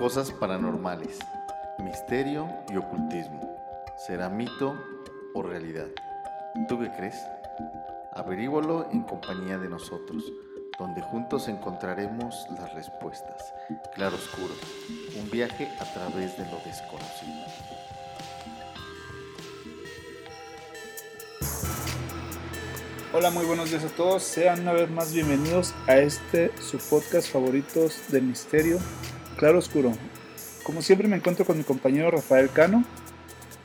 Cosas paranormales, misterio y ocultismo. ¿Será mito o realidad? ¿Tú qué crees? Averígualo en compañía de nosotros, donde juntos encontraremos las respuestas. Claro Oscuro, un viaje a través de lo desconocido. Hola, muy buenos días a todos. Sean una vez más bienvenidos a este su podcast favoritos de misterio, Claro Oscuro. Como siempre me encuentro con mi compañero Rafael Cano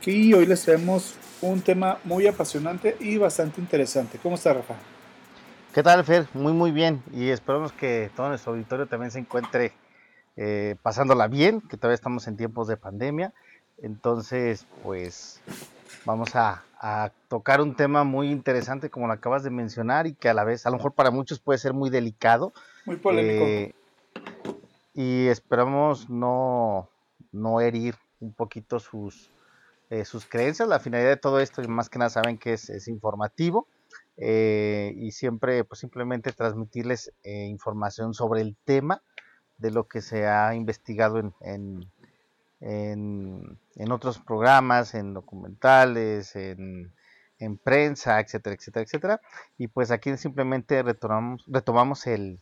y hoy les traemos un tema muy apasionante y bastante interesante. ¿Cómo está Rafael? ¿Qué tal Fer? Muy muy bien y esperamos que todo nuestro auditorio también se encuentre eh, pasándola bien, que todavía estamos en tiempos de pandemia. Entonces, pues vamos a, tocar un tema muy interesante como lo acabas de mencionar y que a la vez a lo mejor para muchos puede ser muy delicado. Muy polémico. Eh, y esperamos no, no herir un poquito sus, eh, sus creencias. La finalidad de todo esto, más que nada saben que es, informativo eh, y siempre pues simplemente transmitirles información sobre el tema de lo que se ha investigado en en, otros programas, en documentales, en, prensa, etcétera, etcétera, etcétera. Y pues aquí simplemente retomamos, retomamos el,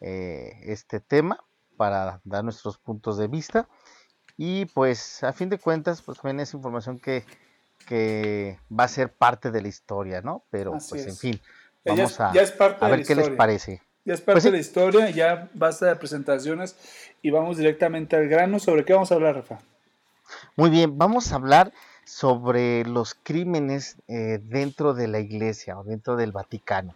eh, este tema para dar nuestros puntos de vista. Y pues a fin de cuentas, pues también es información que, que va a ser parte de la historia, ¿no? Pero pues en fin, vamos a, a ver qué les parece. Ya es parte pues de la historia, ya basta de presentaciones y vamos directamente al grano. ¿Sobre qué vamos a hablar, Rafa? Muy bien, vamos a hablar sobre los crímenes eh, dentro de la iglesia o dentro del Vaticano,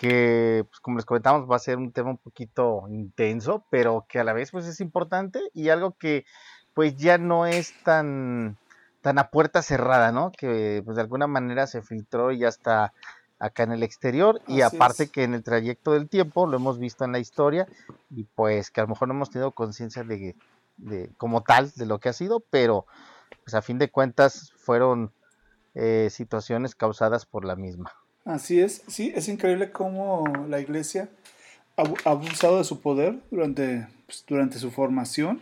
que pues, como les comentamos va a ser un tema un poquito intenso, pero que a la vez pues es importante y algo que pues ya no es tan tan a puerta cerrada, ¿no? Que pues de alguna manera se filtró y ya está acá en el exterior y aparte que en el trayecto del tiempo lo hemos visto en la historia y pues que a lo mejor no hemos tenido conciencia de, de, como tal de lo que ha sido, pero pues a fin de cuentas fueron eh, situaciones causadas por la misma. Así es, sí, es increíble cómo la iglesia ha abusado de su poder durante, pues, durante su formación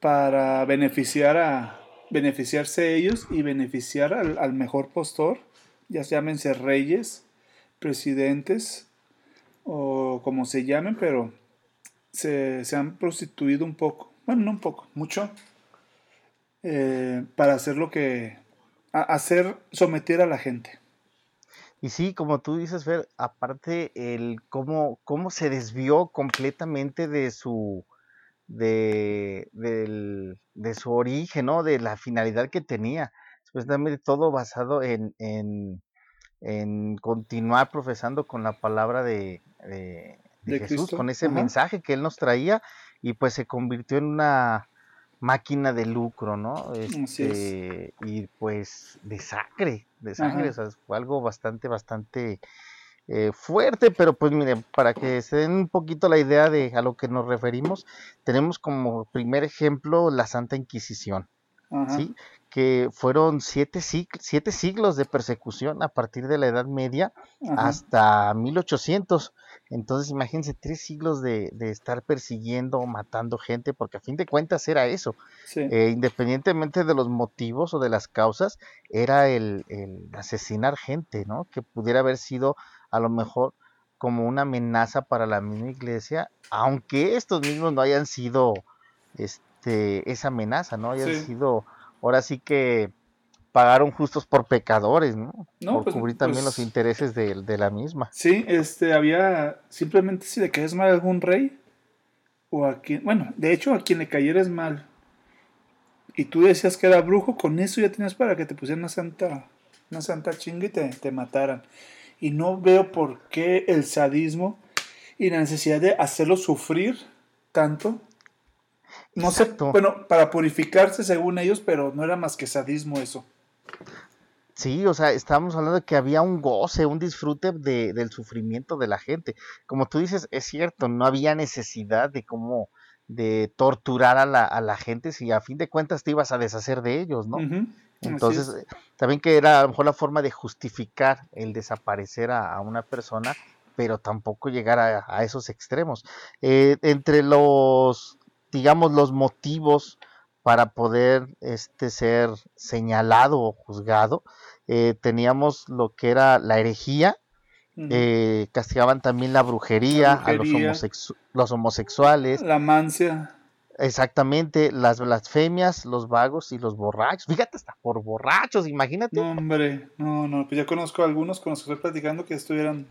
para beneficiar a beneficiarse ellos y beneficiar al, al mejor postor ya llámense reyes, presidentes o como se llamen, pero se, han prostituido un poco, bueno, no un poco, mucho, eh, para hacer lo que, hacer, someter a la gente. Y sí, como tú dices, Fer, aparte el cómo, cómo se desvió completamente de su de, de su origen, ¿no? De la finalidad que tenía supuestamente todo basado en, en, continuar profesando con la palabra de, Jesús, con ese mensaje que él nos traía y pues se convirtió en una máquina de lucro, ¿no? Este, y pues de sangre, de sangre, o sea, fue algo bastante, bastante eh, fuerte, pero pues miren, para que se den un poquito la idea de a lo que nos referimos, tenemos como primer ejemplo la Santa Inquisición, ¿sí? que fueron siete, siete, siglos de persecución a partir de la Edad Media hasta 1800. Entonces, imagínense tres siglos de, estar persiguiendo o matando gente, porque a fin de cuentas era eso. Eh, independientemente de los motivos o de las causas, era el, asesinar gente, ¿no? Que pudiera haber sido a lo mejor como una amenaza para la misma iglesia, aunque estos mismos no hayan sido este, esa amenaza, ¿no? Hayan sido ahora sí que pagaron justos por pecadores, ¿no? por pues, cubrir también los pues intereses de, la misma. Sí, este, había simplemente si le caes mal a algún rey, o a quien, bueno, de hecho a quien le cayeras mal, y tú decías que era brujo, con eso ya tenías para que te pusieran una santa, una santa chinga y te, te mataran. Y no veo por qué el sadismo y la necesidad de hacerlo sufrir tanto no sé, bueno, para purificarse según ellos, pero no era más que sadismo eso. Sí, o sea, estábamos hablando de que había un goce, un disfrute de, del sufrimiento de la gente. Como tú dices, es cierto, no había necesidad de cómo, de torturar a la, a la gente si a fin de cuentas te ibas a deshacer de ellos, ¿no? Entonces, también que era a lo mejor la forma de justificar el desaparecer a, una persona, pero tampoco llegar a, esos extremos. Eh, entre los digamos, los motivos para poder este, ser señalado o juzgado. Eh, teníamos lo que era la herejía, eh, castigaban también la brujería, a los, los, homosexuales. La mancia. Exactamente, las blasfemias, los vagos y los borrachos. Fíjate, hasta por borrachos, imagínate. No, hombre, no, no, pues ya conozco a algunos con los que estoy platicando que estuvieran,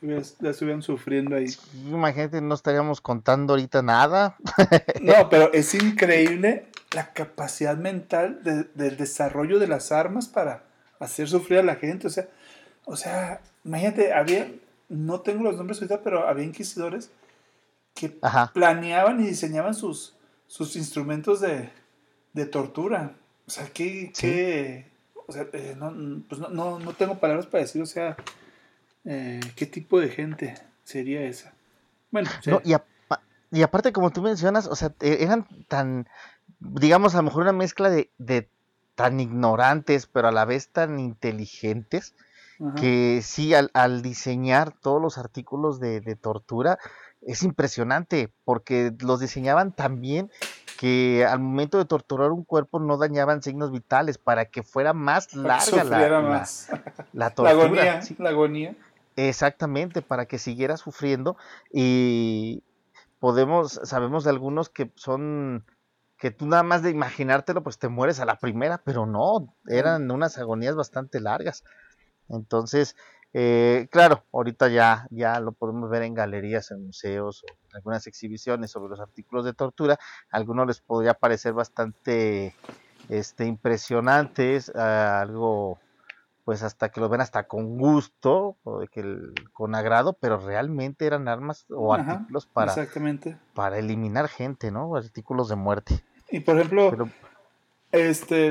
ya estuvieran sufriendo ahí. Imagínate, no estaríamos contando ahorita nada. no, pero es increíble la capacidad mental del desarrollo de las armas para hacer sufrir a la gente. O sea, o sea, imagínate, había, no tengo los nombres ahorita, pero había inquisidores que planeaban y diseñaban sus, sus instrumentos de, tortura. O sea, ¿qué, qué o sea, eh, no, pues no, no, tengo palabras para decir, o sea, eh, qué tipo de gente sería esa. Bueno, y, y, aparte, como tú mencionas, o sea, e, eran tan, digamos, a lo mejor una mezcla de, de tan ignorantes, pero a la vez tan inteligentes, que sí, al, al, diseñar todos los artículos de, de tortura, es impresionante, porque los diseñaban tan bien que al momento de torturar un cuerpo no dañaban signos vitales para que fuera más larga la, más. La, tortura. La agonía, Exactamente, para que siguiera sufriendo y podemos, sabemos de algunos que son que tú nada más de imaginártelo pues te mueres a la primera, pero no, eran unas agonías bastante largas. Entonces, eh, claro, ahorita ya, ya lo podemos ver en galerías, en museos o en algunas exhibiciones sobre los artículos de tortura. algunos les podría parecer bastante este, impresionantes, algo pues hasta que lo ven hasta con gusto o de que con agrado, pero realmente eran armas o artículos para, para eliminar gente, ¿no? Artículos de muerte. Y por ejemplo, este,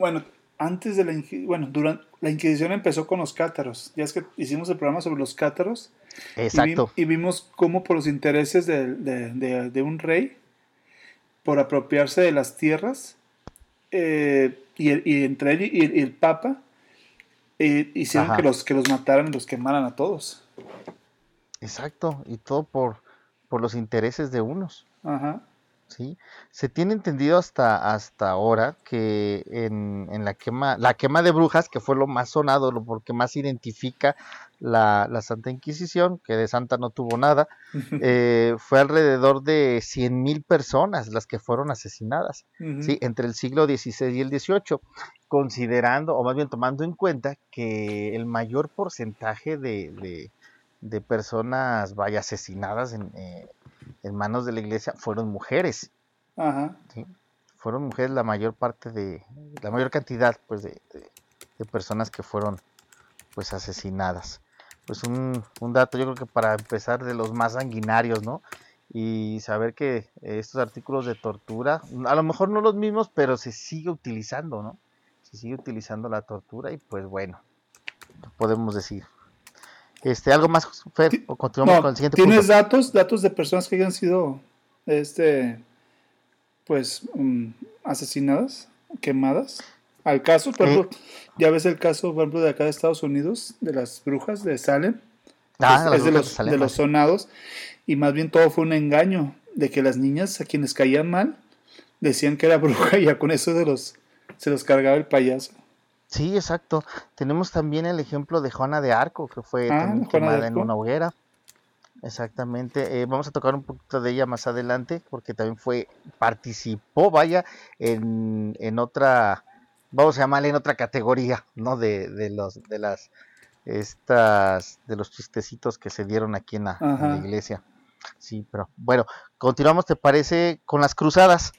bueno, antes de la bueno, durante la Inquisición empezó con los cátaros. Ya es que hicimos el programa sobre los cátaros. Exacto. Y, vimos cómo por los intereses de, un rey, por apropiarse de las tierras, eh, y, entre él y, el Papa, eh, hicieron que los, que los mataran y los quemaran a todos. Exacto, y todo por, por los intereses de unos. Ajá. ¿Sí? Se tiene entendido hasta, hasta ahora que en, en, la, quema, la quema de brujas, que fue lo más sonado, lo porque más identifica la, la Santa Inquisición, que de santa no tuvo nada, eh, fue alrededor de 100.000 personas las que fueron asesinadas, ¿sí? entre el siglo XVI y el XVIII, considerando, o más bien tomando en cuenta, que el mayor porcentaje de, de, de personas vaya asesinadas en, eh, en manos de la iglesia fueron mujeres. Ajá. Fueron mujeres la mayor parte de, la mayor cantidad pues de, personas que fueron pues asesinadas. Pues un, un, dato yo creo que para empezar de los más sanguinarios, ¿no? Y saber que estos artículos de tortura, a lo mejor no los mismos, pero se sigue utilizando, ¿no? Se sigue utilizando la tortura y pues bueno, podemos decir. Este, ¿Algo más, Fer? ¿O continuamos con el siguiente ¿Tienes datos, datos de personas que hayan sido este, pues, um, asesinadas, quemadas? Al caso, por ejemplo, ya ves el caso, por ejemplo, de acá de Estados Unidos, de las brujas de Salem. Ah, es, de, los, de, los, sonados. Y más bien todo fue un engaño de que las niñas a quienes caían mal decían que era bruja y ya con eso de los, se los cargaba el payaso. Sí, exacto. Tenemos también el ejemplo de Juana de Arco, que fue ah, también quemada en una hoguera. Exactamente. Eh, vamos a tocar un poquito de ella más adelante, porque también fue, participó, vaya, en, en otra, vamos a llamarle en otra categoría, ¿no? De, de los, de las, estas, de los chistecitos que se dieron aquí en la iglesia. Sí, pero bueno, continuamos, ¿te parece? Con las cruzadas.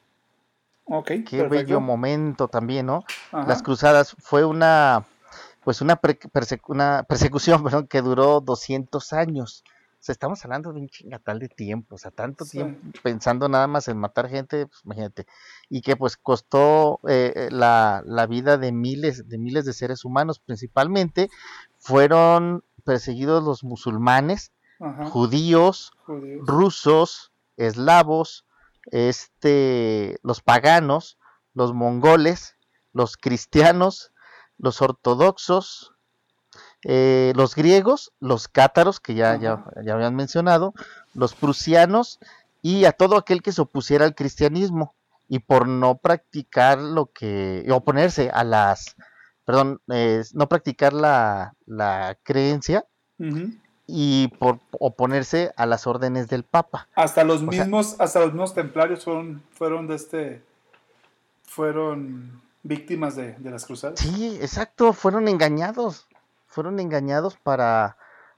Qué bello momento también, ¿no? Las cruzadas fue una, pues una, una persecución perdón, que duró 200 años. O sea, estamos hablando de un chingatal de tiempo, o sea, tanto tiempo pensando nada más en matar gente, pues imagínate. Y que pues costó eh, eh, la, la, vida de miles, de miles de seres humanos, principalmente fueron perseguidos los musulmanes, judíos, rusos, eslavos, este, los paganos, los mongoles, los cristianos, los ortodoxos, eh, los griegos, los cátaros, que ya, ya, ya, habían mencionado, los prusianos y a todo aquel que se opusiera al cristianismo y por no practicar lo que, oponerse a las, perdón, no practicar la, la creencia y por oponerse a las órdenes del Papa. Hasta los mismos, hasta los mismos templarios fueron, fueron de este, fueron víctimas de, de las cruzadas. Sí, exacto, fueron engañados, fueron engañados para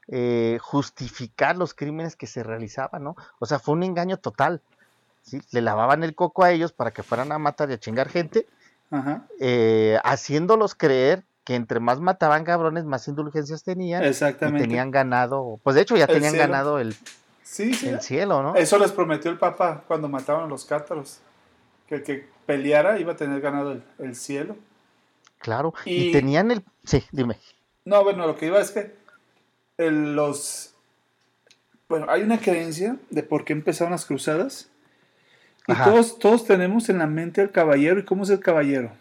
eh, justificar los crímenes que se realizaban, ¿no? O sea, fue un engaño total. ¿sí? Le lavaban el coco a ellos para que fueran a matar y a chingar gente, eh, haciéndolos creer que entre más mataban cabrones, más indulgencias tenían. Exactamente. Y tenían ganado, pues de hecho ya tenían ganado el, el cielo, ¿no? Eso les prometió el Papa cuando mataban a los cátaros. Que el que peleara iba a tener ganado el, cielo. Claro, y, y, tenían el... Sí, dime. No, bueno, lo que iba es que los... Bueno, hay una creencia de por qué empezaron las cruzadas. Y todos, todos tenemos en la mente al caballero. ¿Y cómo es el caballero?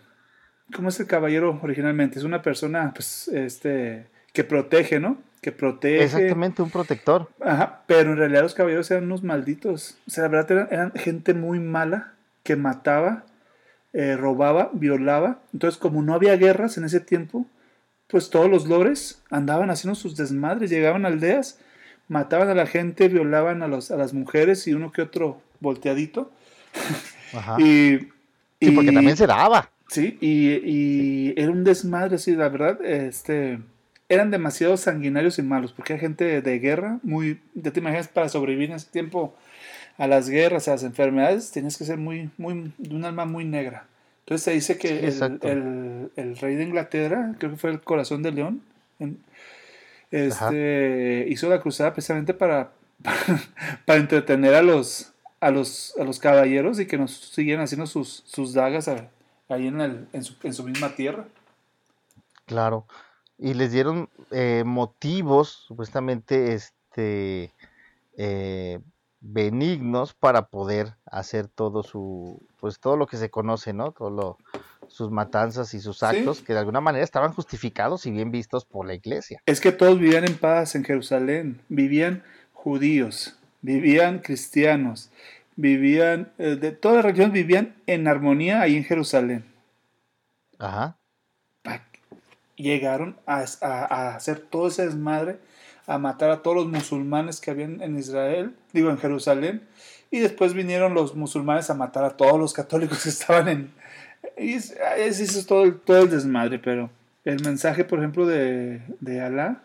¿Cómo es el caballero originalmente? Es una persona, pues, este, que protege, ¿no? Que protege. Exactamente, un protector. Ajá, pero en realidad los caballeros eran unos malditos. O sea, la verdad eran, gente muy mala que mataba, eh, robaba, violaba. Entonces, como no había guerras en ese tiempo, pues todos los lores andaban haciendo sus desmadres, llegaban a aldeas, mataban a la gente, violaban a, los, a las mujeres y uno que otro volteadito. Ajá. y, sí, porque también se daba. Sí, y, era un desmadre, sí, la verdad, este, eran demasiado sanguinarios y malos, porque hay gente de guerra, muy, ya te imaginas, para sobrevivir en ese tiempo a las guerras, a las enfermedades, tenías que ser muy, muy, de un alma muy negra. Entonces se dice que el, rey de Inglaterra, creo que fue el corazón de león, este, hizo la cruzada precisamente para, para, entretener a los, a, los, a los caballeros y que nos siguieran haciendo sus, sus dagas ahí en, el, en, su, en su misma tierra. Claro. Y les dieron eh, motivos, supuestamente, este, eh, benignos para poder hacer todo su, pues todo lo que se conoce, ¿no? Todo sus matanzas y sus actos que de alguna manera estaban justificados y bien vistos por la iglesia. Es que todos vivían en paz en Jerusalén, vivían judíos, vivían cristianos, vivían, eh, de todas las religiones vivían en armonía ahí en Jerusalén. Ajá. Llegaron a, a hacer todo ese desmadre a matar a todos los musulmanes que habían en Israel, digo en Jerusalén, y después vinieron los musulmanes a matar a todos los católicos que estaban en... Y eso es todo, todo el desmadre, pero el mensaje, por ejemplo, de, de Alá,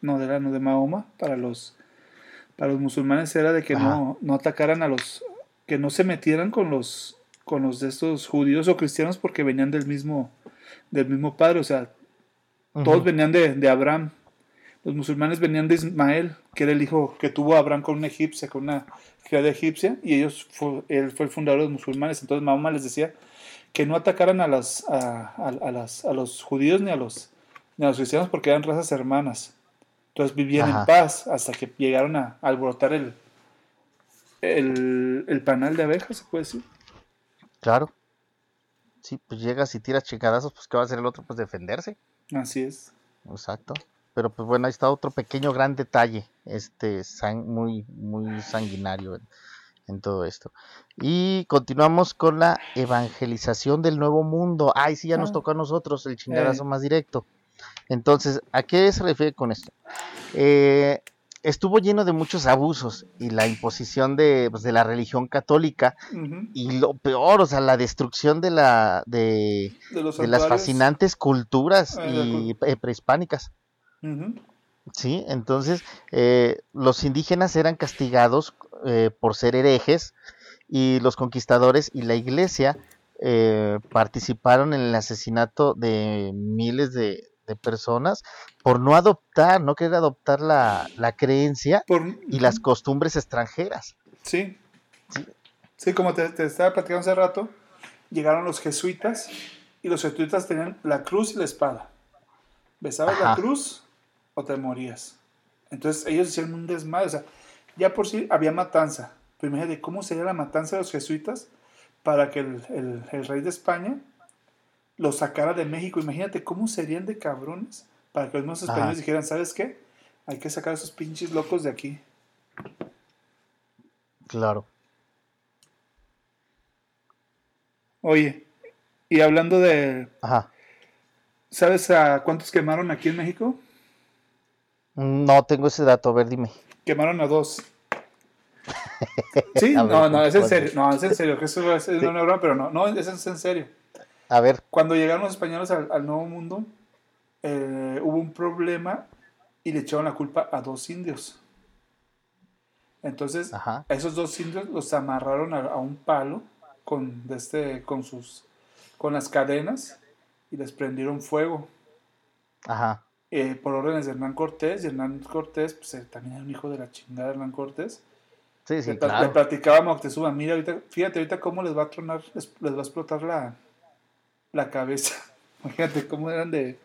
no de Alá, no de Mahoma, para los, para los musulmanes era de que no, no atacaran a los, que no se metieran con los, con los de estos judíos o cristianos porque venían del mismo, del mismo padre, o sea, todos venían de, de Abraham, los musulmanes venían de Ismael, que era el hijo que tuvo Abraham con una egipcia, con una criada egipcia, y ellos él fue el fundador de los musulmanes. Entonces Mahoma les decía que no atacaran a, las, a, las, a los judíos ni a los, ni a los cristianos porque eran razas hermanas. Entonces vivían en paz hasta que llegaron a, alborotar el, el, el, panal de abejas, se puede decir. Claro. Sí, pues llegas y tiras chingadazos, pues ¿qué va a hacer el otro? Pues defenderse. Así es. Exacto. Pero pues bueno, ahí está otro pequeño gran detalle, este muy, muy sanguinario en, todo esto. Y continuamos con la evangelización del nuevo mundo. Ay, sí, ya nos ah. tocó a nosotros el chingadazo más directo. Entonces, ¿a qué se refiere con esto? Eh, estuvo lleno de muchos abusos y la imposición de, pues, de la religión católica y lo peor, o sea, la destrucción de la de, de, las fascinantes culturas ah, y prehispánicas. Sí, entonces eh, los indígenas eran castigados eh, por ser herejes y los conquistadores y la iglesia eh, participaron en el asesinato de miles de, personas por no adoptar, no querer adoptar la, creencia y las costumbres extranjeras. Sí, sí, como te, estaba platicando hace rato, llegaron los jesuitas y los jesuitas tenían la cruz y la espada. Besabas la cruz o te morías. Entonces ellos hicieron un desmadre. O sea, ya por sí había matanza. Pero imagínate cómo sería la matanza de los jesuitas para que el, rey de España lo sacara de México. Imagínate cómo serían de cabrones para que los mismos españoles dijeran, ¿sabes qué? Hay que sacar a esos pinches locos de aquí. Claro. Oye, y hablando de... ¿Sabes a cuántos quemaron aquí en México? No tengo ese dato, a ver, dime. Quemaron a dos. Sí, no, no, es en serio. No, es en serio. Eso es, es sí. una broma, pero no, no, es en serio. A ver, Cuando llegaron los españoles al, al Nuevo Mundo, eh, hubo un problema y le echaron la culpa a dos indios. Entonces, Ajá. a esos dos indios los amarraron a, a un palo con, de este, con, sus, con las cadenas y les prendieron fuego ajá. eh, por órdenes de Hernán Cortés. Y Hernán Cortés, pues eh, también era un hijo de la chingada Hernán Cortés. Sí, sí, le, pla- le claro. platicaba a Moctezuma, mira, ahorita, fíjate ahorita cómo les va a tronar, les, les va a explotar la, la cabeza. Fíjate cómo eran de,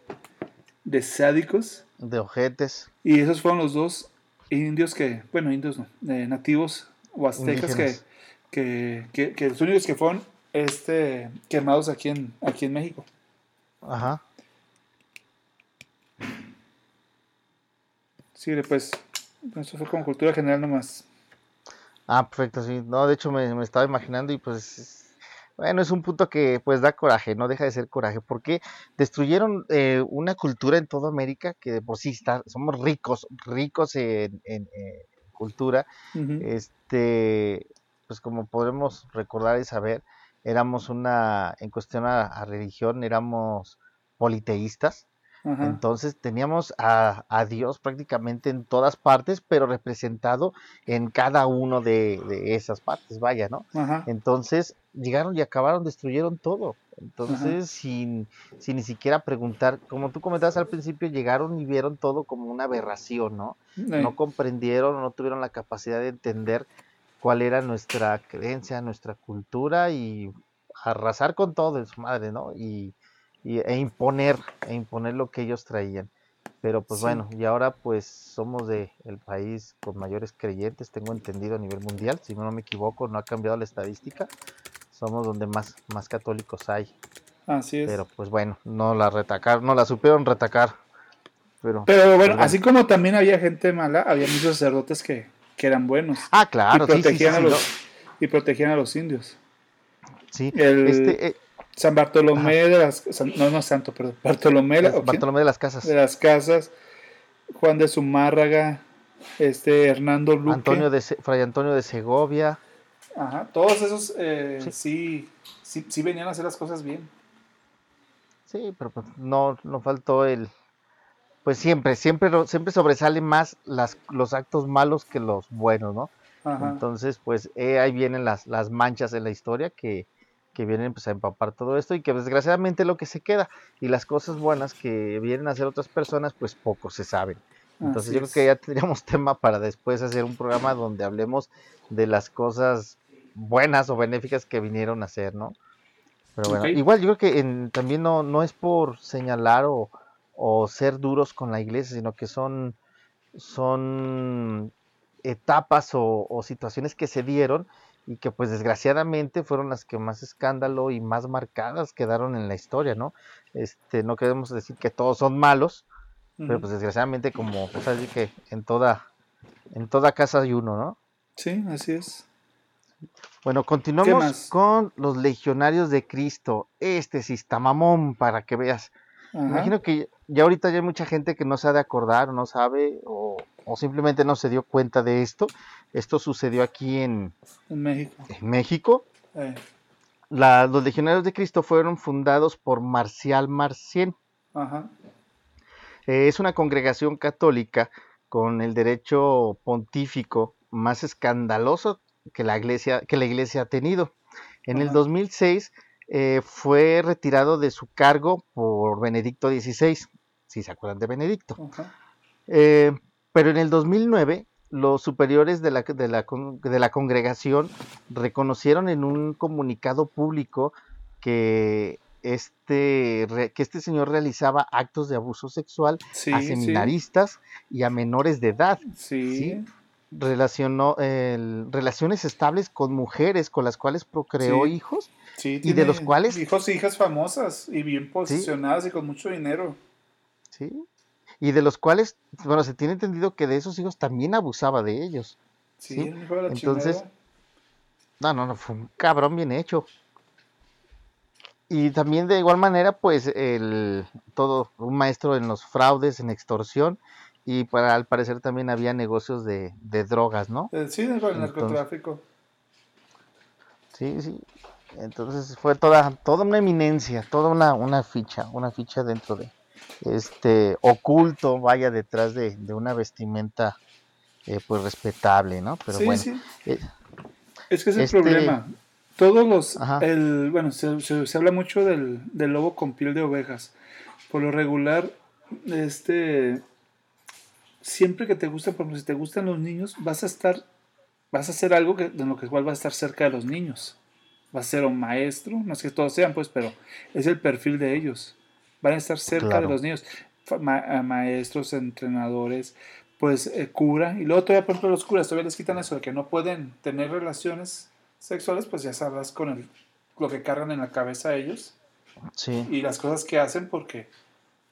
de sádicos. De ojetes. Y esos fueron los dos indios que, bueno, indios no, eh, nativos o aztecas que, que, que, que los únicos que fueron este, quemados aquí en, aquí en México. Ajá. Sí, pues, eso fue como cultura general nomás. Ah, perfecto, sí. No, de hecho me, me estaba imaginando y pues, es- bueno, es un punto que pues da coraje, no deja de ser coraje, porque destruyeron eh, una cultura en toda América que de por sí está, somos ricos, ricos en, en, cultura. Este, pues como podemos recordar y saber, éramos una, en cuestión a, a religión, éramos politeístas. Entonces teníamos a, a Dios prácticamente en todas partes, pero representado en cada uno de, de esas partes, vaya, ¿no? Entonces llegaron y acabaron, destruyeron todo. Entonces, sin, sin ni siquiera preguntar, como tú comentabas al principio, llegaron y vieron todo como una aberración, ¿no? No comprendieron, no tuvieron la capacidad de entender cuál era nuestra creencia, nuestra cultura y arrasar con todo en su madre, ¿no? Y, y- e imponer, e imponer lo que ellos traían. Pero pues Sí. bueno, y ahora pues somos de el país con mayores creyentes, tengo entendido a nivel mundial, si no me equivoco, no ha cambiado la estadística, somos donde más, más católicos hay. Así es. Pero pues bueno, no la retacar, no la supieron retacar. Pero, Pero bueno, Perdón. así como también había gente mala, había muchos sacerdotes que, que eran buenos ah, claro, y, sí, sí, sí, protegían sí, a no, los, y protegían a los indios. sí. El- Este, eh, San Bartolomé de las... San- no, no santo, perdón. Bartolomé, la-. Bartolomé de las Casas. de las Casas, Juan de Zumárraga, este Hernando Luque. Antonio de Fray Antonio de Segovia. Ajá, todos esos eh, Sí. sí. Sí, sí venían a hacer las cosas bien. Sí, pero pues, no, no faltó el. Pues siempre, siempre, siempre sobresalen más las, los actos malos que los buenos, ¿no? Ajá. Entonces, pues eh, ahí vienen las, las manchas en la historia que, que vienen pues, a empapar todo esto y que desgraciadamente es lo que se queda. Y las cosas buenas que vienen a hacer otras personas, pues poco se saben. Entonces Así yo creo es. que ya tendríamos tema para después hacer un programa donde hablemos de las cosas buenas o benéficas que vinieron a hacer, ¿no? Pero bueno, igual yo creo que en- también no, no es por señalar o, o ser duros con la iglesia, sino que son, son etapas o, o situaciones que se dieron y que pues desgraciadamente fueron las que más escándalo y más marcadas quedaron en la historia, ¿no? Este, no queremos decir que todos son malos, pero pues desgraciadamente como pues así que en toda en toda casa hay uno, ¿no? Sí, así es. Bueno, continuamos con los legionarios de Cristo. Este sí está mamón para que veas. Ajá. Imagino que ya ahorita ya hay mucha gente que no se ha de acordar, no sabe, o, o simplemente no se dio cuenta de esto. Esto sucedió aquí en, En México. en México. Eh, La- los legionarios de Cristo fueron fundados por Marcial Marcien. ajá. Eh, es una congregación católica con el derecho pontífico más escandaloso que la iglesia, que la iglesia ha tenido. En el Ajá. 2006 eh, fue retirado de su cargo por Benedicto XVI, si se acuerdan de Benedicto. Eh, pero en el 2009 los superiores de la, de, la, de la congregación reconocieron en un comunicado público que este, que este señor realizaba actos de abuso sexual Sí, a sí. seminaristas y a menores de edad. Sí. Sí. Relacionó el- relaciones estables con mujeres con las cuales procreó Sí. hijos. sí, y de los cuales- Hijos e hijas famosas y bien posicionadas y con mucho dinero. ¿sí? Y de los cuales, bueno, se tiene entendido que de esos hijos también abusaba de ellos. Sí, Sí, el hijo de la entonces. No, no, no, fue un cabrón bien hecho. Y también de igual manera, pues, el todo un maestro en los fraudes, en extorsión, y para al parecer también había negocios de, de drogas, ¿no? Eh, Sí, del Entonces- narcotráfico. Sí, sí. Entonces fue toda, toda una eminencia, toda una, una ficha, una ficha dentro de este oculto, vaya detrás de, de una vestimenta eh, pues respetable, ¿no? Pero sí, bueno, sí. eh, Es que es el Este- problema. Todos los. Ajá. El, bueno, se, se- se habla mucho del, del lobo con piel de ovejas. Por lo regular, este. Siempre que te gusta, por ejemplo, si te gustan los niños, vas a estar. Vas a hacer algo que, en lo que igual vas a estar cerca de los niños. Vas a ser un maestro, no es que todos sean, pues, pero es el perfil de ellos. Van a estar cerca Claro. de los niños. Ma- a maestros, entrenadores, pues eh, cura. Y luego todavía, por ejemplo, los curas todavía les quitan eso de que no pueden tener relaciones sexuales, pues ya sabrás con el, lo que cargan en la cabeza ellos sí, y las cosas que hacen porque,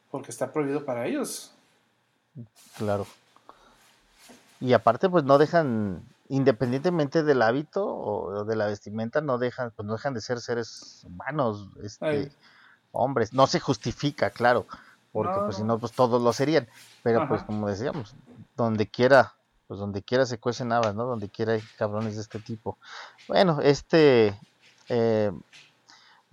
porque está prohibido para ellos. Claro. Y aparte, pues no dejan, independientemente del hábito o de la vestimenta, no dejan, pues no dejan de ser seres humanos, este, hombres. No se justifica, claro, porque No, pues si no. pues todos lo serían. Pero pues como decíamos, donde quiera, pues donde quiera se cuecen habas, ¿no? Donde quiera hay cabrones de este tipo. Bueno, este eh,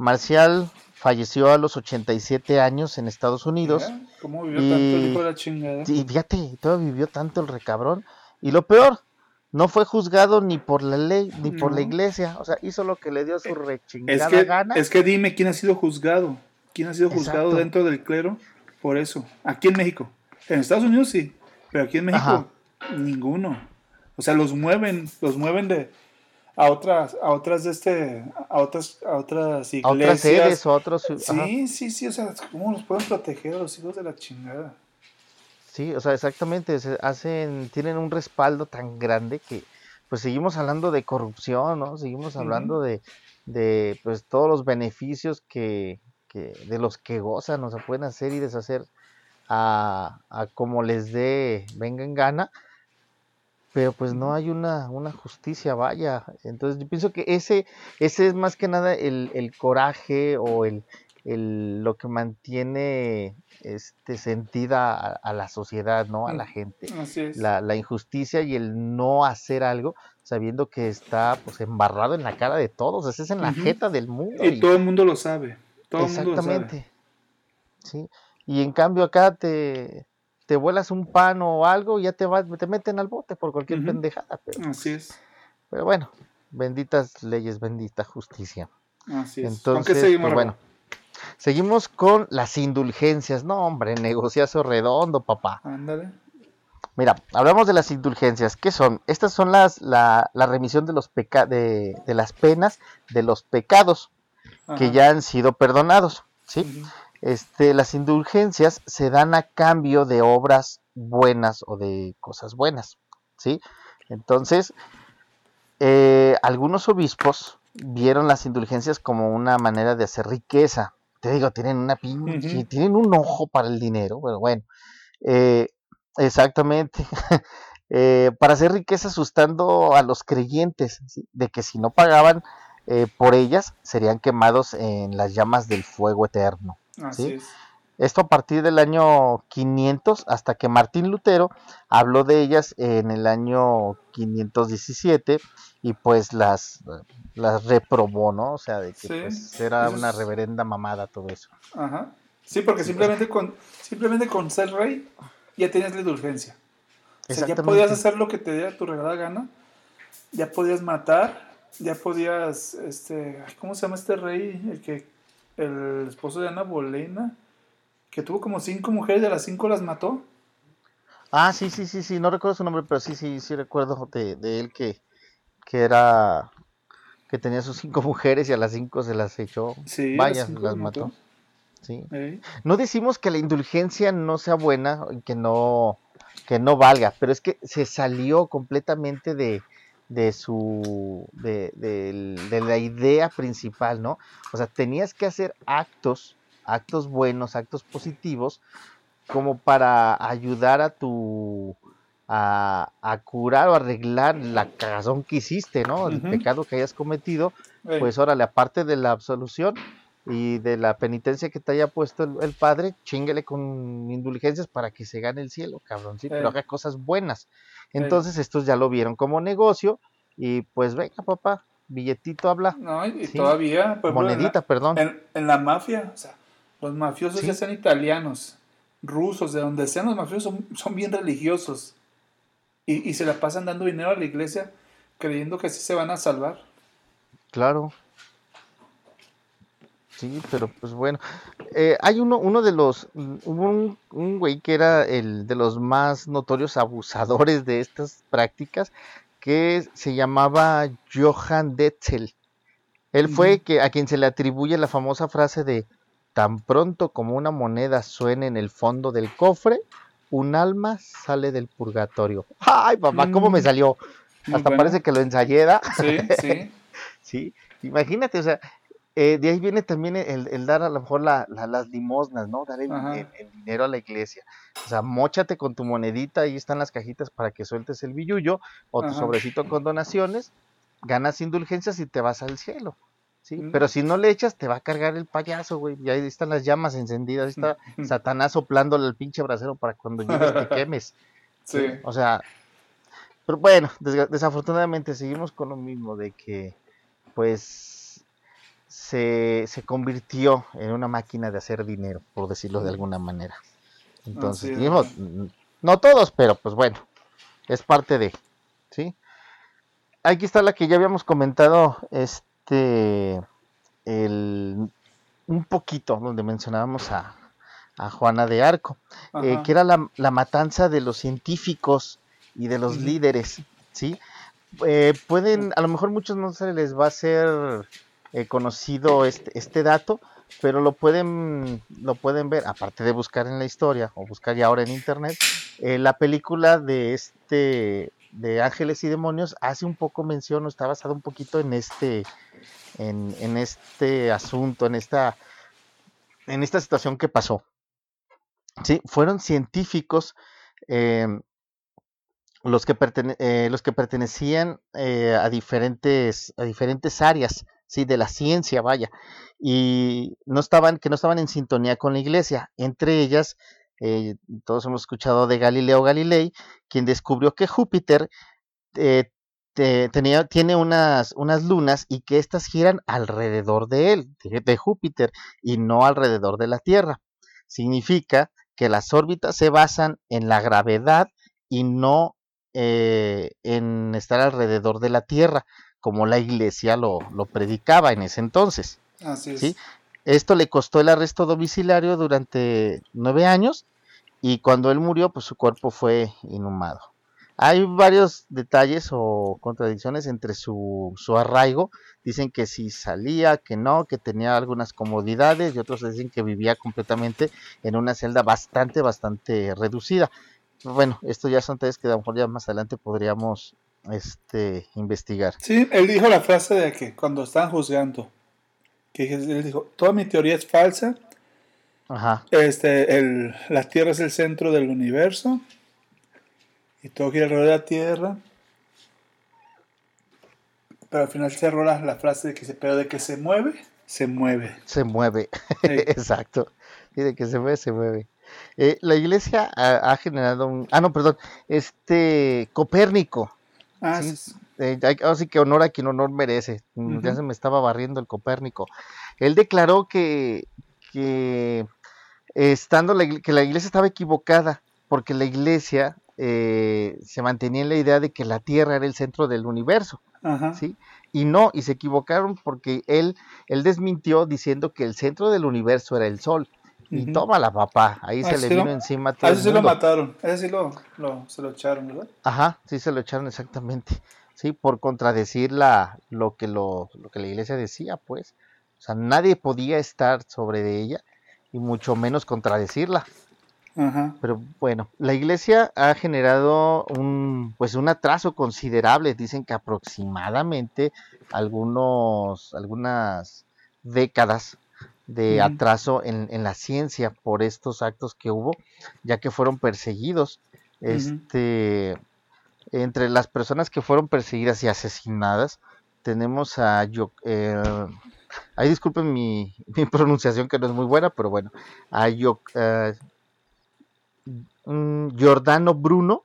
Marcial falleció a los 87 años en Estados Unidos. Mira, ¿Cómo vivió tanto el y- hijo de la chingada? Y fíjate, todavía vivió tanto el recabrón. Y lo peor, no fue juzgado ni por la ley ni por la iglesia. O sea, hizo lo que le dio su Es rechingada que, gana. es que dime quién ha sido juzgado. ¿Quién ha sido juzgado Exacto. dentro del clero por eso? Aquí en México. En Estados Unidos sí, pero aquí en México ninguno. O sea, los mueven, los mueven de a otras, a otras de este, a otras, a otras a iglesias. otras sedes o a otros. ajá. Sí, sí, sí, o sea, ¿cómo los pueden proteger a los hijos de la chingada? Sí, o sea, exactamente, se hacen, tienen un respaldo tan grande que pues seguimos hablando de corrupción, ¿no? Seguimos hablando de, de pues todos los beneficios que, que de los que gozan, o sea, pueden hacer y deshacer a, a como les dé, venga en gana, pero pues no hay una, una justicia, vaya. Entonces yo pienso que ese, ese es más que nada el, el coraje o el, el, lo que mantiene este, sentida a, a la sociedad, ¿no? A la gente. Así es. La, la injusticia y el no hacer algo sabiendo que está pues embarrado en la cara de todos, es en la jeta del mundo. y todo el mundo lo sabe. Todo el mundo lo sabe. Exactamente. Sí. Y en cambio acá te, te vuelas un pan o algo y ya te va, te meten al bote por cualquier pendejada. Pero, Así es. pero bueno, benditas leyes, bendita justicia. Así es. Entonces, seguimos pues, bueno, seguimos con las indulgencias. No, hombre, negociazo redondo, papá. Ándale. Mira, hablamos de las indulgencias. ¿Qué son? Estas son las la, la remisión de los peca de, de las penas de los pecados que ya han sido perdonados, ¿sí? Este, las indulgencias se dan a cambio de obras buenas o de cosas buenas, ¿sí? Entonces, eh, algunos obispos vieron las indulgencias como una manera de hacer riqueza. Te digo, tienen una pinche, tienen un ojo para el dinero, pero bueno, eh, exactamente. Eh, para hacer riqueza asustando a los creyentes, ¿sí? de que si no pagaban eh, por ellas, serían quemados en las llamas del fuego eterno. Así ¿sí? es. Esto a partir del año 500 hasta que Martín Lutero habló de ellas en el año 517 y pues las, las reprobó, ¿no? O sea, de que Sí, pues era una reverenda mamada todo eso. Ajá. Sí, porque simplemente con, simplemente con ser rey ya tenías la indulgencia. O sea, ya podías hacer lo que te diera tu regalada gana. Ya podías matar. Ya podías, este, ¿cómo se llama este rey? El que, el esposo de Ana Bolena, que tuvo como cinco mujeres y a las cinco las mató. Ah, sí, sí, sí, sí, no recuerdo su nombre, pero sí, sí, sí recuerdo de, de él que, que era, que tenía sus cinco mujeres y a las cinco se las echó. Sí, Vaya, las mató. mató. Sí. No decimos que la indulgencia no sea buena, y que no, que no valga, pero es que se salió completamente de, de su, de, de la idea principal, ¿no? O sea, tenías que hacer actos, actos buenos, actos positivos, como para ayudar a tu, a, a curar o arreglar la cagazón que hiciste, ¿no? El pecado que hayas cometido, pues órale, aparte de la absolución, y de la penitencia que te haya puesto el, padre, chinguele con indulgencias para que se gane el cielo, cabrón, sí, pero haga cosas buenas. Entonces estos ya lo vieron como negocio y pues venga papá, billetito habla. No, y todavía, monedita, perdón. En, la mafia, o sea, los mafiosos ya sean italianos, rusos, de donde sean los mafiosos, son, bien religiosos. Y, y, se la pasan dando dinero a la iglesia creyendo que así se van a salvar. Claro. Sí, pero pues bueno. Eh, hay uno, uno de los, un, un güey que era el de los más notorios abusadores de estas prácticas, que se llamaba Johann Detzel. Él fue que, a quien se le atribuye la famosa frase de tan pronto como una moneda suene en el fondo del cofre, un alma sale del purgatorio. Ay, papá, ¿cómo me mm. salió? Hasta parece que lo ensayé, Sí, sí. sí, imagínate, o sea, eh, de ahí viene también el, dar a lo mejor las limosnas, ¿no? Dar el, dinero a la iglesia. O sea, mochate con tu monedita, ahí están las cajitas para que sueltes el billullo o tu sobrecito con donaciones, ganas indulgencias y te vas al cielo. ¿sí? Mm. Pero si no le echas, te va a cargar el payaso, güey. Y ahí están las llamas encendidas, ahí está Satanás soplándole al pinche brasero para cuando llegues te quemes. Sí. O sea, pero bueno, desafortunadamente seguimos con lo mismo de que, pues, se, se, convirtió en una máquina de hacer dinero, por decirlo de alguna manera. Entonces, no todos, pero pues bueno, es parte de, ¿sí? Aquí está la que ya habíamos comentado, este, el, un poquito, donde mencionábamos a, a Juana de Arco, eh, que era la, la, matanza de los científicos y de los líderes, ¿sí? Eh, pueden, a lo mejor muchos no se les va a hacer He conocido este, este dato, pero lo pueden, lo pueden ver, aparte de buscar en la historia o buscar ya ahora en internet, eh, la película de este de Ángeles y Demonios hace un poco mención está basado un poquito en este en este asunto, en esta en esta situación que pasó. Sí, fueron científicos eh, los, que eh, los que pertenecían a diferentes a diferentes áreas sí, de la ciencia, vaya, y no estaban, que no estaban en sintonía con la iglesia. Entre ellas, eh, todos hemos escuchado de Galileo Galilei, quien descubrió que Júpiter eh, tenía, tiene unas, unas lunas y que éstas giran alrededor de él, de, Júpiter, y no alrededor de la Tierra. Significa que las órbitas se basan en la gravedad y no eh, en estar alrededor de la Tierra como la iglesia lo, predicaba en ese entonces. Así es. Esto le costó el arresto domiciliario durante nueve años y cuando él murió, pues su cuerpo fue inhumado. Hay varios detalles o contradicciones entre su, su arraigo. Dicen que si salía, que no, que tenía algunas comodidades y otros dicen que vivía completamente en una celda bastante, bastante reducida. Bueno, esto ya son detalles que a lo mejor ya más adelante podríamos este, investigar. Sí, él dijo la frase de que cuando están juzgando, que él dijo, toda mi teoría es falsa, Ajá. Este, el, la Tierra es el centro del universo y todo gira alrededor de la Tierra. Pero al final cerró la, la frase de que se, pero de que se mueve, se mueve. Se mueve, exacto. Y de que se mueve, se mueve. Eh, la iglesia ha, ha, generado un... Ah, no, perdón. Este Copérnico Ah, eh, así que honor a quien honor merece. Mm, ya se me estaba barriendo el Copérnico. Él declaró que, que estando la, que la iglesia estaba equivocada, porque la iglesia eh, se mantenía en la idea de que la Tierra era el centro del universo. ¿sí? Y no, y se equivocaron porque él, él desmintió diciendo que el centro del universo era el Sol. Y toma la papá, ahí se le vino encima todo. A ese sí lo mataron, a ese sí lo, se lo echaron, ¿verdad? Ajá, sí se lo echaron exactamente. Sí, por contradecir la, lo, que lo, lo que la iglesia decía, pues. O sea, nadie podía estar sobre de ella y mucho menos contradecirla. Ajá. Pero bueno, la iglesia ha generado un pues un atraso considerable, dicen que aproximadamente algunos algunas décadas de atraso en, la ciencia por estos actos que hubo, ya que fueron perseguidos. Este, entre las personas que fueron perseguidas y asesinadas, tenemos a, eh, ahí disculpen mi, pronunciación que no es muy buena, pero bueno, a eh, mm, Giordano Bruno,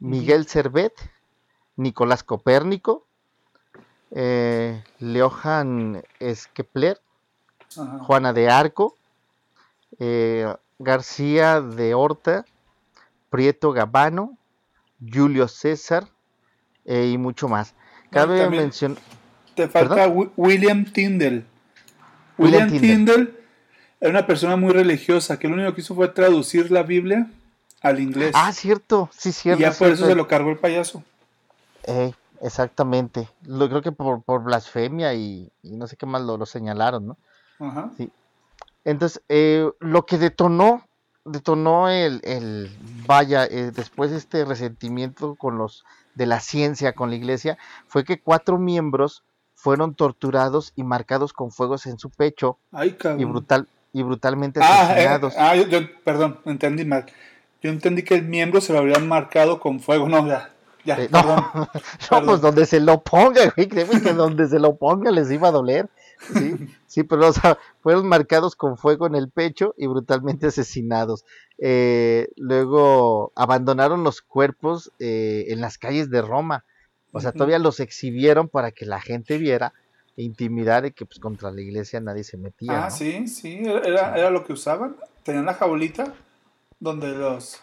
Miguel Servet, Nicolás Copérnico, eh, Leohan Skepler, Juana de Arco, eh, García de Horta, Prieto Gabano, Julio César y mucho más. Cabe mencionar te falta William Tyndall. William, Tyndall. era una persona muy religiosa que lo único que hizo fue traducir la Biblia al inglés. Ah, cierto, sí, cierto. Y ya por eso se lo cargó el payaso. Eh, exactamente. Lo, creo que por, blasfemia y, no sé qué más lo, señalaron, ¿no? Ajá. Sí. Entonces, eh, lo que detonó, detonó el, el vaya, eh, después este resentimiento con los de la ciencia, con la iglesia, fue que cuatro miembros fueron torturados y marcados con fuegos en su pecho y brutal y brutalmente ah, eh, asesinados. Ah, yo, perdón, entendí mal. Yo entendí que el miembro se lo habrían marcado con fuego, no, ya. Ya, eh, perdón, no, pues donde se lo ponga, güey, créeme que donde se lo ponga les iba a doler. Sí, sí pero o sea, fueron marcados con fuego en el pecho y brutalmente asesinados. Eh, luego abandonaron los cuerpos en las calles de Roma o sea, todavía los exhibieron para que la gente viera e intimidar y que pues contra la iglesia nadie se metía. Ah, sí, sí, era, era lo que usaban. Tenían la jaulita donde los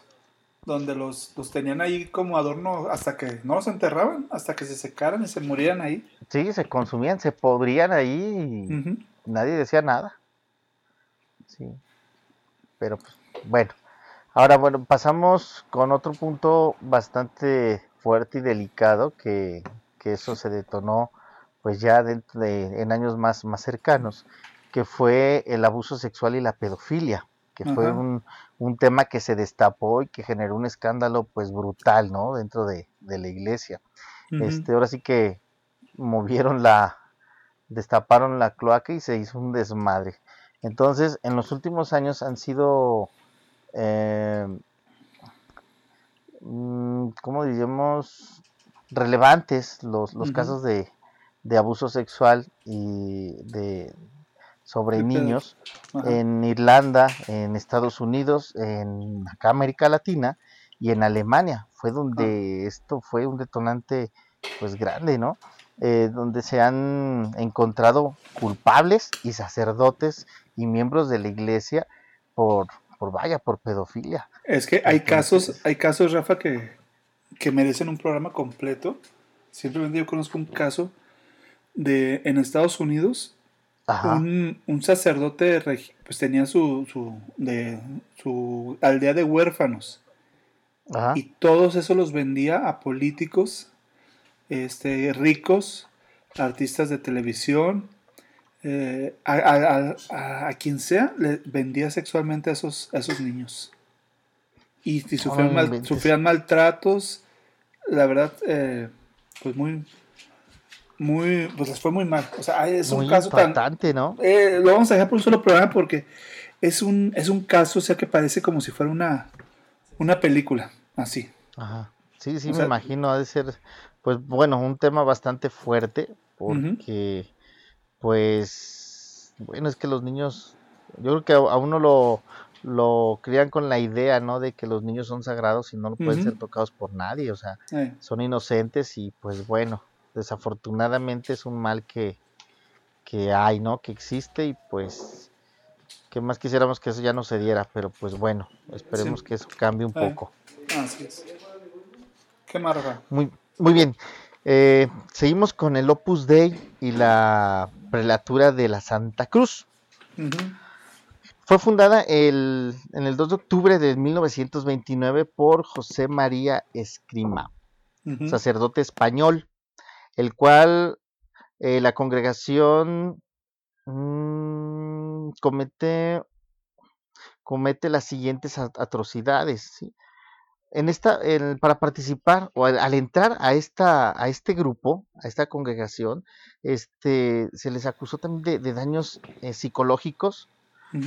donde los, los tenían ahí como adorno hasta que no los enterraban, hasta que se secaran y se murieran ahí. Sí, se consumían, se podrían ahí y nadie decía nada. Sí. Pero pues, bueno. Ahora, bueno, pasamos con otro punto bastante fuerte y delicado que, eso se detonó pues ya dentro de, en años más, más cercanos, que fue el abuso sexual y la pedofilia, que fue un, tema que se destapó y que generó un escándalo pues brutal, ¿no? Dentro de, la iglesia. este, ahora sí que movieron la, destaparon la cloaca y se hizo un desmadre. Entonces, en los últimos años han sido eh, Mm, ¿cómo diríamos? Relevantes los, los casos de, abuso sexual y de sobre niños en Irlanda, en Estados Unidos, en acá América Latina y en Alemania. Fue donde ah. esto fue un detonante pues grande, ¿no? Eh, donde se han encontrado culpables y sacerdotes y miembros de la iglesia por, por vaya, por pedofilia. Es que hay casos, hay casos, Rafa, que, que merecen un programa completo. Simplemente yo conozco un caso de en Estados Unidos, un, un, sacerdote pues tenía su, su, de, su aldea de huérfanos. Y todos esos los vendía a políticos este, ricos, artistas de televisión, eh, a, quien sea, le vendía sexualmente a esos, a esos niños. Y si sufrían, sufrían maltratos, la verdad, eh, pues muy, muy, pues les fue muy mal. O sea, es un caso tan. ¿no? Eh, lo vamos a dejar por un solo programa porque es un, es un caso, o sea, que parece como si fuera una, una película, así. Ajá. Sí, sí, me imagino, ha de ser, pues bueno, un tema bastante fuerte porque pues, bueno, es que los niños, yo creo que a, uno lo, lo crían con la idea, ¿no? De que los niños son sagrados y no pueden ser tocados por nadie, o sea, son inocentes y pues bueno, desafortunadamente es un mal que, que hay, ¿no? Que existe y pues, que más quisiéramos que eso ya no se diera, pero pues bueno, esperemos que eso cambie un poco. Así es. Qué marga. Muy, muy bien. Eh, seguimos con el Opus Dei y la prelatura de la Santa Cruz. Fue fundada el, en el 2 de octubre de 1929 por José María Escrima, sacerdote español, el cual eh, la congregación mm, comete, comete las siguientes atrocidades. ¿sí? en esta, para participar o al, entrar a esta, a este grupo, a esta congregación, este, se les acusó también de, daños eh, psicológicos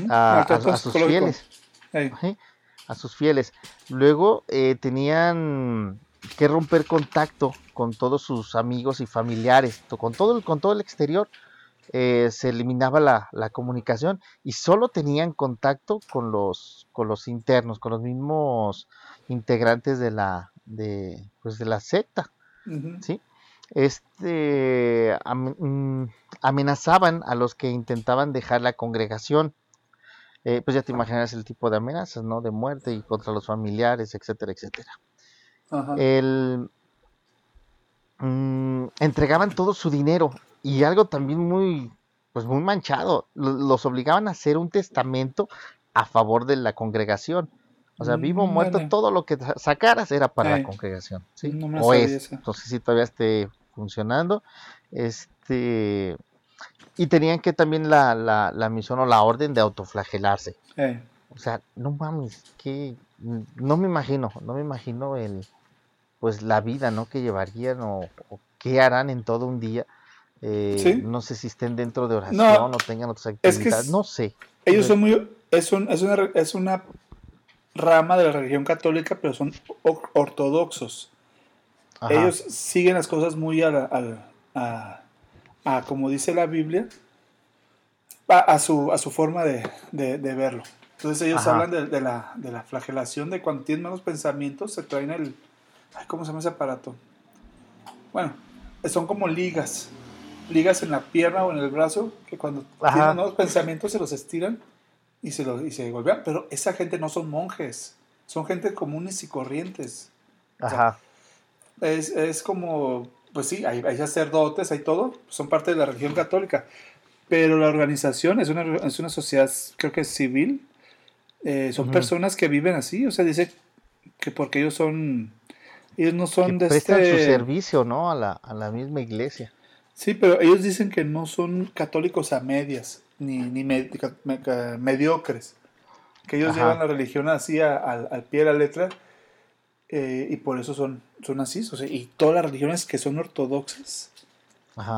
a, sus fieles, a sus fieles. Luego eh, tenían que romper contacto con todos sus amigos y familiares, con todo, con todo el exterior, eh, se eliminaba la, la, comunicación y solo tenían contacto con los, con los internos, con los mismos integrantes de la, de, pues de la secta. ¿sí? Este, mm, amenazaban a los que intentaban dejar la congregación. Eh, pues ya te imaginas el tipo de amenazas, ¿no? De muerte y contra los familiares, etcétera, etcétera. El, mm, entregaban todo su dinero y algo también muy, pues muy manchado. Los obligaban a hacer un testamento a favor de la congregación. O sea, vivo o mm, muerto, todo lo que sacaras era para la congregación. ¿sí? o es. Entonces, si todavía esté funcionando. Este. Y tenían que también la, la, la misión o la orden de autoflagelarse. O sea, no mames, que no me imagino, no me imagino el pues la vida ¿no? que llevarían o, qué harán en todo un día. Eh, no sé si estén dentro de oración o tengan otras actividades, no sé. Ellos son muy, es, un, es, una, es una rama de la religión católica, pero son ortodoxos. Ellos siguen las cosas muy a, a, como dice la Biblia, a, su, a su forma de, verlo. Entonces ellos hablan de, la, de la flagelación, de cuando tienen malos pensamientos, se traen el... ¿Cómo se llama ese aparato? Bueno, son como ligas, ligas en la pierna o en el brazo, que cuando tienen malos pensamientos se los estiran y se, lo, y se golpean. Pero esa gente no son monjes, son gente comunes y corrientes. Ajá. es, es como, pues sí, hay, hay, sacerdotes, hay todo, son parte de la religión católica, pero la organización es una, es una sociedad, creo que es civil, eh, son personas que viven así, o sea, dice que porque ellos son, ellos no son de prestan este... su servicio, ¿no? A la, a la misma iglesia. Sí, pero ellos dicen que no son católicos a medias, ni, ni mediocres, que ellos llevan la religión así al pie de la letra eh, y por eso son, son así. O sea, y todas las religiones que son ortodoxas,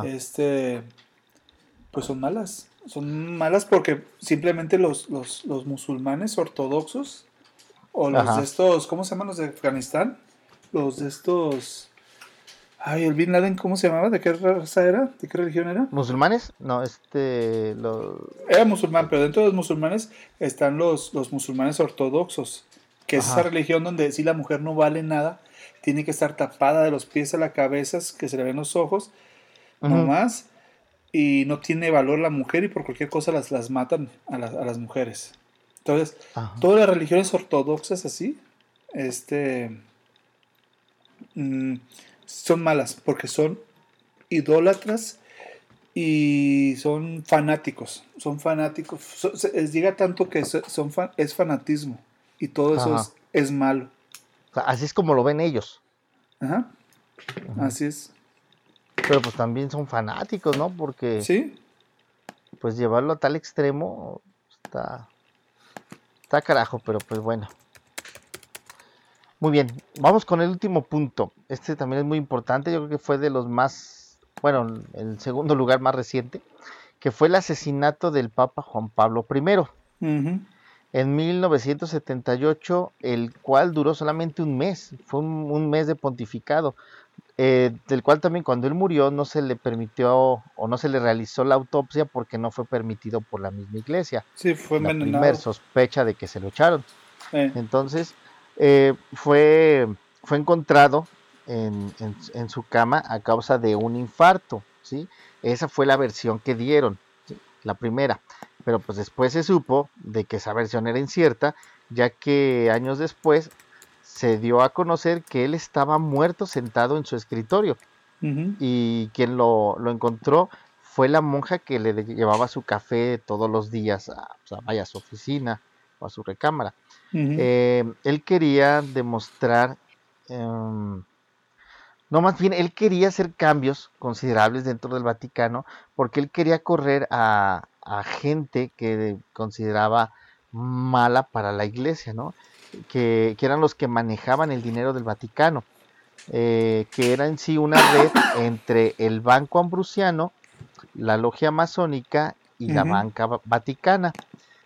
este, pues son malas. Son malas porque simplemente los, los, los musulmanes ortodoxos, o los de estos, ¿cómo se llaman los de Afganistán? Los de estos... Ay, el Bin Laden, ¿cómo se llamaba? ¿De qué raza era? ¿De qué religión era? ¿Musulmanes? No, este... Era musulmán, pero dentro de los musulmanes están los, los musulmanes ortodoxos que es esa religión donde si la mujer no vale nada, tiene que estar tapada de los pies a la cabeza, que se le ven los ojos, no más, y no tiene valor la mujer y por cualquier cosa las, las matan a, las mujeres. Entonces, todas las religiones ortodoxas así, este, mm, son malas porque son idólatras y son fanáticos, son fanáticos, llega tanto que son, es fanatismo y todo eso es, malo. así es como lo ven ellos. Ajá. Así es. Pero pues también son fanáticos, ¿no? Porque. Sí. Pues llevarlo a tal extremo está. Está carajo, pero pues bueno. Muy bien, vamos con el último punto. Este también es muy importante, yo creo que fue de los más, bueno, el segundo lugar más reciente, que fue el asesinato del Papa Juan Pablo I en 1978, el cual duró solamente un mes, fue un, mes de pontificado, eh, del cual también cuando él murió no se le permitió o no se le realizó la autopsia porque no fue permitido por la misma iglesia. Sí, fue la primera sospecha de que se lo echaron. Entonces, eh, fue, fue encontrado en, en, su cama a causa de un infarto, ¿sí? Esa fue la versión que dieron, la primera pero pues después se supo de que esa versión era incierta, ya que años después se dio a conocer que él estaba muerto sentado en su escritorio y quien lo, encontró fue la monja que le llevaba su café todos los días a, vaya, a su oficina o a su recámara. Eh, él quería demostrar, em, no más bien, él quería hacer cambios considerables dentro del Vaticano porque él quería correr a, a gente que consideraba mala para la iglesia, ¿no? Que, eran los que manejaban el dinero del Vaticano, eh, que era en sí una red entre el Banco Ambrusiano, la Logia Masónica y la Banca Vaticana,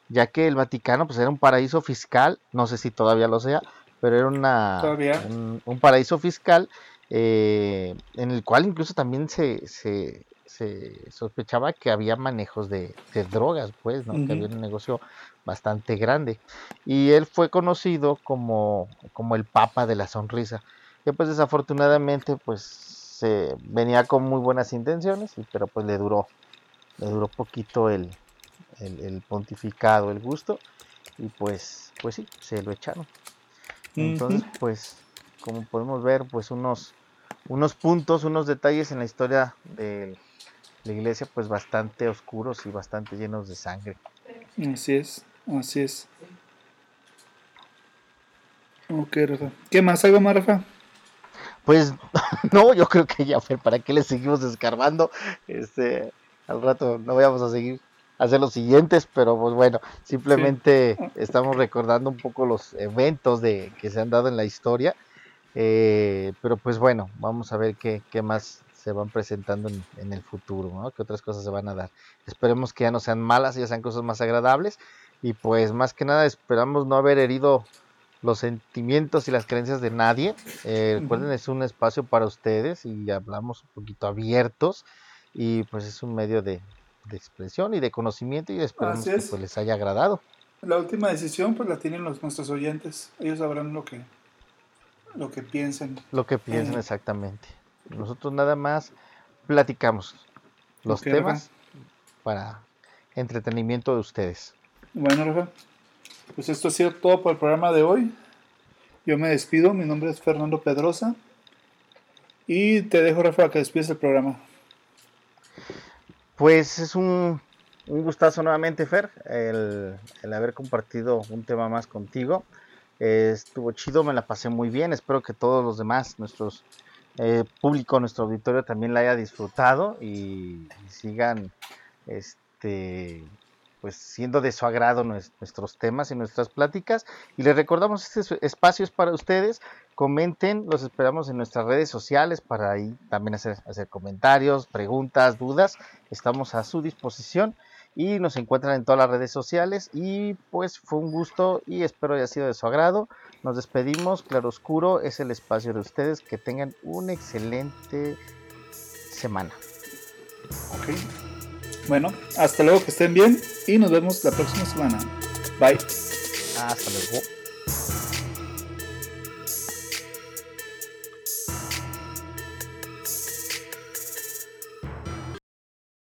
ya que el Vaticano pues era un paraíso fiscal, no sé si todavía lo sea, pero era una, un, paraíso fiscal eh, en el cual incluso también se, se sospechaba que había manejos de, drogas, pues, ¿no? Que había un negocio bastante grande. Y él fue conocido como, como el papa de la sonrisa. Que pues desafortunadamente, pues, se venía con muy buenas intenciones, pero pues le duró, le duró poquito el, el, pontificado, el gusto, y pues, pues sí, se lo echaron. Entonces, pues, como podemos ver, pues unos, unos puntos, unos detalles en la historia de la iglesia, pues bastante oscuros y bastante llenos de sangre. Así es, así es. Ok, Rafa. ¿Qué más? ¿Algo más, Rafa? Pues no, yo creo que ya fue. ¿Para qué le seguimos escarbando? Este, al rato no vayamos a seguir hacer los siguientes, pero pues bueno, simplemente estamos recordando un poco los eventos de que se han dado en la historia. Eh, pero pues bueno, vamos a ver qué, qué más se van presentando en, el futuro, ¿no? qué otras cosas se van a dar. Esperemos que ya no sean malas, ya sean cosas más agradables. Y pues más que nada esperamos no haber herido los sentimientos y las creencias de nadie. Eh, recuerden, es un espacio para ustedes y hablamos un poquito abiertos y pues es un medio de, de expresión y de conocimiento y esperamos que pues, les haya agradado. La última decisión pues la tienen los, nuestros oyentes. Ellos sabrán lo que, lo que piensen. Lo que piensen eh. exactamente. Nosotros nada más platicamos los temas para entretenimiento de ustedes. Bueno, Rafa, pues esto ha sido todo por el programa de hoy. Yo me despido, mi nombre es Fernando Pedrosa y te dejo, Rafa, que despides el programa. Pues es un, gustazo nuevamente, Fer, el, haber compartido un tema más contigo. estuvo chido, me la pasé muy bien. Espero que todos los demás, nuestros eh, público, nuestro auditorio también la haya disfrutado y, sigan este pues siendo de su agrado nuestros temas y nuestras pláticas. Y les recordamos, este espacio es para ustedes. Comenten, los esperamos en nuestras redes sociales para ahí también hacer, hacer comentarios, preguntas, dudas. Estamos a su disposición y nos encuentran en todas las redes sociales. Y pues fue un gusto y espero haya sido de su agrado. Nos despedimos. Claro Oscuro es el espacio de ustedes. Que tengan una excelente semana. Ok. Bueno, hasta luego, que estén bien y nos vemos la próxima semana. Bye. Hasta luego.